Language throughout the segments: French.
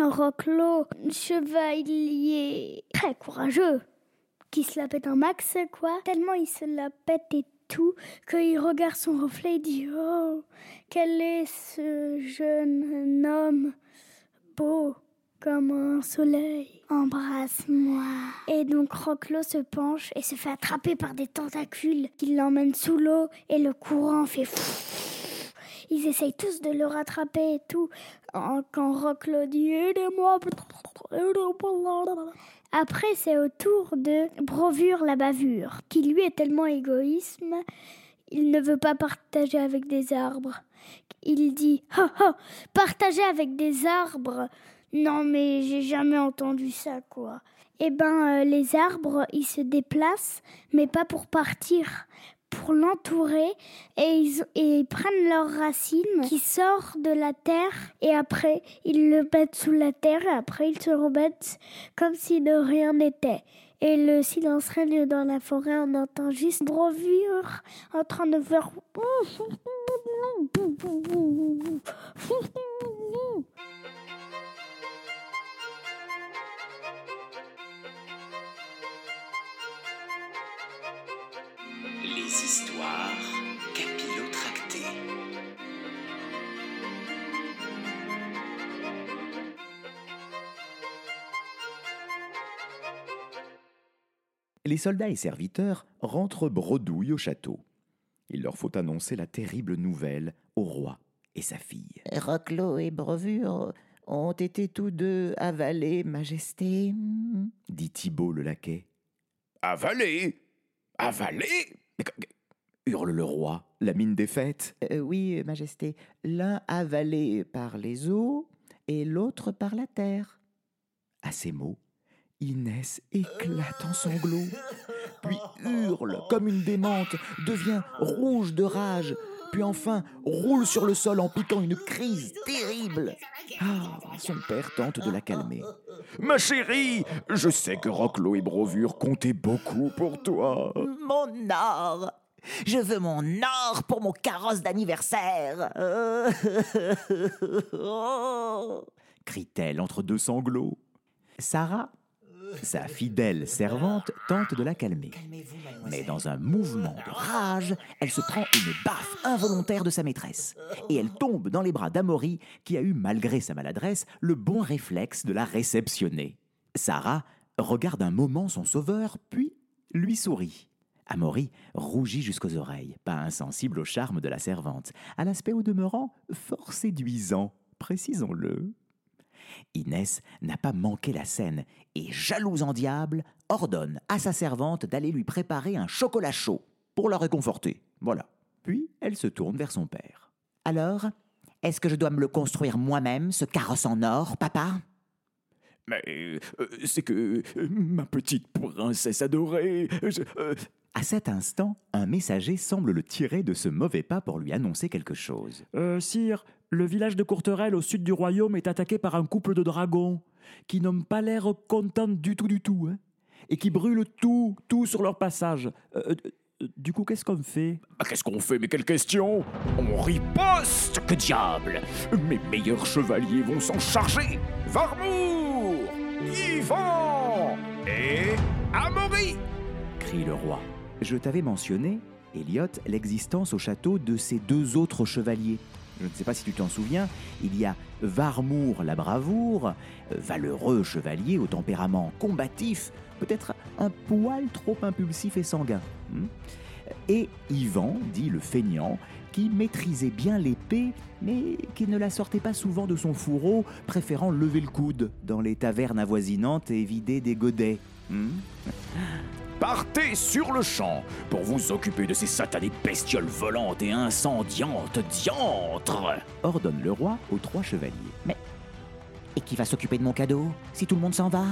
Roclo, chevalier très courageux, qui se la pète un max, quoi. Tellement il se la pète et tout, qu'il regarde son reflet et dit Oh, quel est ce jeune homme beau comme un soleil. Embrasse-moi. Et donc Roclo se penche et se fait attraper par des tentacules qui l'emmènent sous l'eau et le courant fait fou. Ils essayent tous de le rattraper et tout. Quand Roclo dit Aidez-moi. Après, c'est au tour de Brovure la bavure, qui lui est tellement égoïsme, il ne veut pas partager avec des arbres. Il dit Partager avec des arbres? Non, mais j'ai jamais entendu ça, quoi. Eh ben, euh, les arbres, ils se déplacent, mais pas pour partir, pour l'entourer, et ils, prennent leurs racines qui sortent de la terre, et après, ils le mettent sous la terre, et après, ils se remettent comme si de rien n'était. Et le silence règne dans la forêt, on entend juste Brovure en train de faire... histoires capillotractées. Les soldats et serviteurs rentrent bredouille au château. Il leur faut annoncer la terrible nouvelle au roi et sa fille. Roclo et Brevure ont été tous deux avalés, Majesté, dit Thibault le laquais. Avalés? Avalés? Hurle le roi, la mine défaite. Euh, oui, Majesté, l'un avalé par les eaux et l'autre par la terre. À ces mots, Inès éclate en sanglots, puis hurle comme une démente, devient rouge de rage, puis enfin roule sur le sol en piquant une crise terrible. Ah, son père tente de la calmer. Ma chérie, je sais que Roclo et Brovure comptaient beaucoup pour toi. Mon or je veux mon or pour mon carrosse d'anniversaire. crie-t-elle entre deux sanglots. Sarah, sa fidèle servante, tente de la calmer. Mais dans un mouvement de rage, elle se prend une baffe involontaire de sa maîtresse. Et elle tombe dans les bras d'Amaury, qui a eu, malgré sa maladresse, le bon réflexe de la réceptionner. Sarah regarde un moment son sauveur, puis lui sourit. Amaury rougit jusqu'aux oreilles, pas insensible au charme de la servante, à l'aspect au demeurant fort séduisant, précisons-le. Inès n'a pas manqué la scène et, jalouse en diable, ordonne à sa servante d'aller lui préparer un chocolat chaud pour la réconforter. Voilà. Puis elle se tourne vers son père. Alors, est-ce que je dois me le construire moi-même, ce carrosse en or, papa? Mais euh, c'est que euh, ma petite princesse adorée. Euh, à cet instant, un messager semble le tirer de ce mauvais pas pour lui annoncer quelque chose. Euh, sire, le village de Courterelle au sud du royaume est attaqué par un couple de dragons qui n'ont pas l'air contents du tout du tout, hein, et qui brûlent tout, tout sur leur passage. Euh, euh, du coup, qu'est-ce qu'on fait? Ah, Qu'est-ce qu'on fait? Mais quelle question On riposte Que diable Mes meilleurs chevaliers vont s'en charger Varmour Yvan Et Amaury crie le roi. Je t'avais mentionné, Elliot, l'existence au château de ces deux autres chevaliers. Je ne sais pas si tu t'en souviens, il y a Varmour la bravoure, euh, valeureux chevalier au tempérament combatif, peut-être un poil trop impulsif et sanguin. Hmm, et Ivan, dit le feignant, qui maîtrisait bien l'épée, mais qui ne la sortait pas souvent de son fourreau, préférant lever le coude dans les tavernes avoisinantes et vider des godets. Partez sur le champ pour vous occuper de ces satanées bestioles volantes et incendiantes diantres ordonne le roi aux trois chevaliers. Mais. Et qui va s'occuper de mon cadeau si tout le monde s'en va?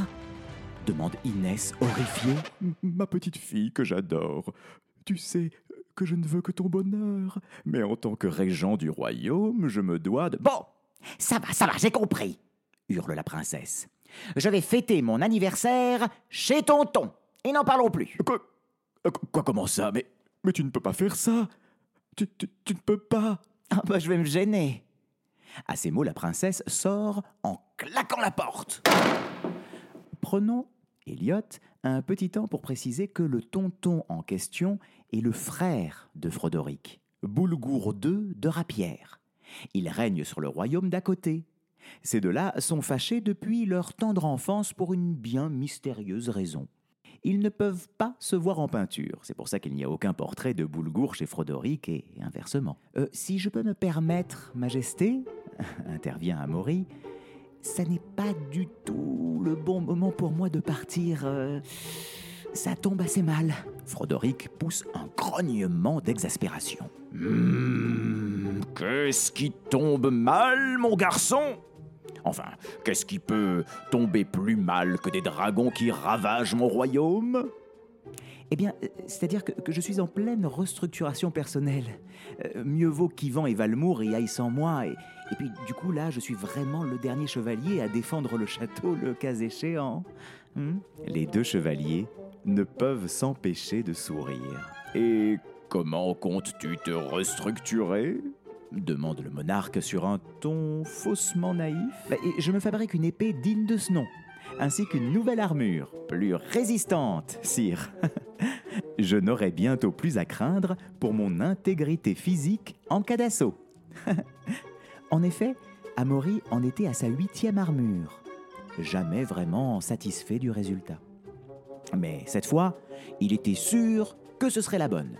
Demande Inès, horrifiée. Ma petite fille que j'adore. Tu sais que je ne veux que ton bonheur, mais en tant que régent du royaume, je me dois de. Bon Ça va, ça va, j'ai compris hurle la princesse. Je vais fêter mon anniversaire chez tonton. Et n'en parlons plus. Quoi, quoi comment ça? Mais, mais tu ne peux pas faire ça. Tu, tu, ne peux pas. Ah bah je vais me gêner. À ces mots, la princesse sort en claquant la porte. Prenons, Elliot, un petit temps pour préciser que le tonton en question est le frère de Frodoric, Boulgour II de Rapière. Il règne sur le royaume d'à côté. Ces deux-là sont fâchés depuis leur tendre enfance pour une bien mystérieuse raison. Ils ne peuvent pas se voir en peinture. C'est pour ça qu'il n'y a aucun portrait de Boulgour chez Frodoric et inversement. Euh, si je peux me permettre, Majesté, intervient Amaury, ça n'est pas du tout le bon moment pour moi de partir. euh, ça tombe assez mal. Frodoric pousse un grognement d'exaspération. Hmm, qu'est-ce qui tombe mal, mon garçon? Enfin, qu'est-ce qui peut tomber plus mal que des dragons qui ravagent mon royaume? Eh bien, euh, c'est-à-dire que, que je suis en pleine restructuration personnelle. Euh, mieux vaut qu'Yvan et Valmour y aillent sans moi. Et, et puis, du coup, là, je suis vraiment le dernier chevalier à défendre le château, le cas échéant. Hmm? Les deux chevaliers ne peuvent s'empêcher de sourire. Et comment comptes-tu te restructurer? Demande le monarque sur un ton faussement naïf. Bah, je me fabrique une épée digne de ce nom, ainsi qu'une nouvelle armure, plus résistante, sire. je n'aurai bientôt plus à craindre pour mon intégrité physique en cas d'assaut. en effet, Amaury en était à sa huitième armure, jamais vraiment satisfait du résultat. Mais cette fois, il était sûr que ce serait la bonne.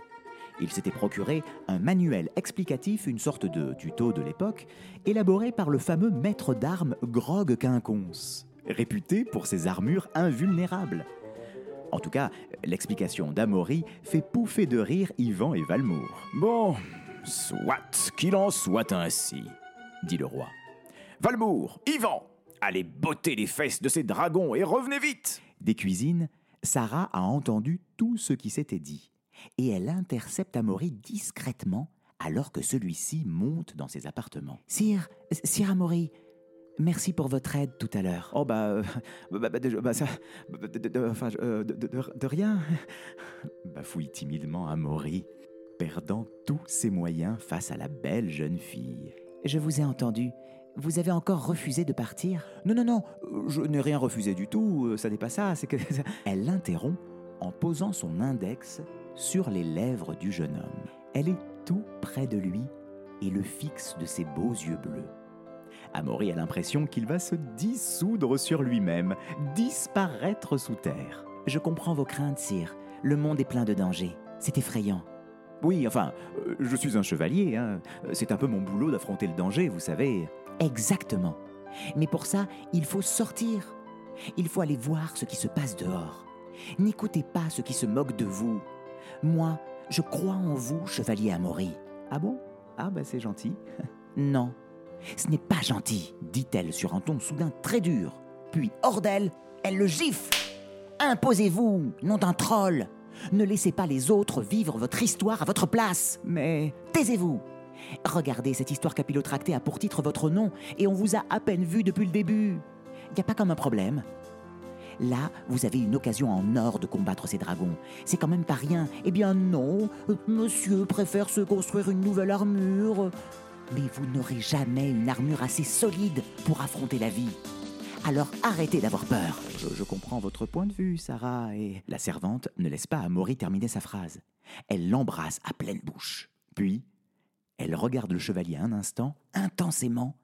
Il s'était procuré un manuel explicatif, une sorte de tuto de l'époque, élaboré par le fameux maître d'armes Grog Quinconce, réputé pour ses armures invulnérables. En tout cas, l'explication d'Amaury fait pouffer de rire Yvan et Valmour. Bon, soit qu'il en soit ainsi, dit le roi. Valmour, Yvan, allez botter les fesses de ces dragons et revenez vite Des cuisines, Sarah a entendu tout ce qui s'était dit, et elle intercepte Amaury discrètement alors que celui-ci monte dans ses appartements. Sire, Sire Amaury, merci pour votre aide tout à l'heure. Oh bah, euh, bah, bah, de, bah, ça, bah, de, de- enfin, euh, de, de- de- de rien. Bafouille timidement Amaury, perdant tous ses moyens face à la belle jeune fille. Je vous ai entendu. Vous avez encore refusé de partir? Non, non, non, euh, je n'ai rien refusé du tout, euh, ça n'est pas ça, c'est que... Elle l'interrompt en posant son index sur les lèvres du jeune homme. Elle est tout près de lui et le fixe de ses beaux yeux bleus. Amaury a l'impression qu'il va se dissoudre sur lui-même, disparaître sous terre. Je comprends vos craintes, sire. Le monde est plein de dangers. C'est effrayant. Oui, enfin, euh, je suis un chevalier, hein. c'est un peu mon boulot d'affronter le danger, vous savez. Exactement. Mais pour ça, il faut sortir. Il faut aller voir ce qui se passe dehors. N'écoutez pas ceux qui se moquent de vous. Moi, je crois en vous, chevalier Amaury. Ah bon? Ah bah c'est gentil. non, ce n'est pas gentil, dit-elle sur un ton soudain très dur. Puis, hors d'elle, elle le gifle. Imposez-vous, nom d'un troll. Ne laissez pas les autres vivre votre histoire à votre place. Mais taisez-vous. Regardez, cette histoire capillotractée a pour titre votre nom et on vous a à peine vu depuis le début. Y a pas comme un problème. Là, vous avez une occasion en or de combattre ces dragons. C'est quand même pas rien. Eh bien non, monsieur préfère se construire une nouvelle armure. Mais vous n'aurez jamais une armure assez solide pour affronter la vie. Alors arrêtez d'avoir peur. Je, je comprends votre point de vue, Sarah, et... La servante ne laisse pas Amaury terminer sa phrase. Elle l'embrasse à pleine bouche. Puis, elle regarde le chevalier un instant, intensément,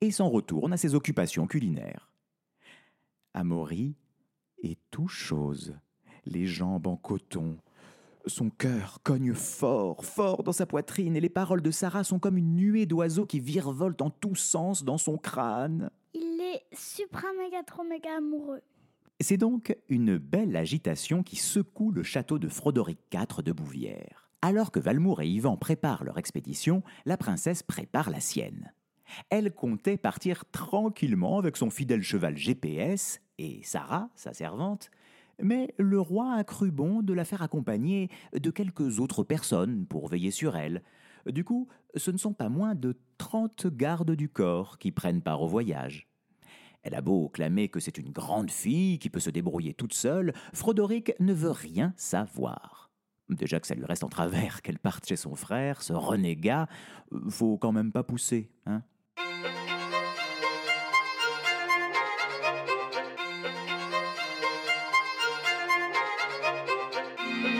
et s'en retourne à ses occupations culinaires. Amaury est tout chose, les jambes en coton. Son cœur cogne fort, fort dans sa poitrine, et les paroles de Sarah sont comme une nuée d'oiseaux qui virevoltent en tous sens dans son crâne. Il est supra méga trop méga amoureux. C'est donc une belle agitation qui secoue le château de Frodoric IV de Bouvière. Alors que Valmour et Yvan préparent leur expédition, la princesse prépare la sienne. Elle comptait partir tranquillement avec son fidèle cheval GPS et Sarah, sa servante, mais le roi a cru bon de la faire accompagner de quelques autres personnes pour veiller sur elle. Du coup, ce ne sont pas moins de 30 gardes du corps qui prennent part au voyage. Elle a beau clamer que c'est une grande fille qui peut se débrouiller toute seule, Frodoric ne veut rien savoir. Déjà que ça lui reste en travers qu'elle parte chez son frère, ce renégat, euh, faut quand même pas pousser, hein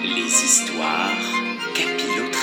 Les histoires capillotractées.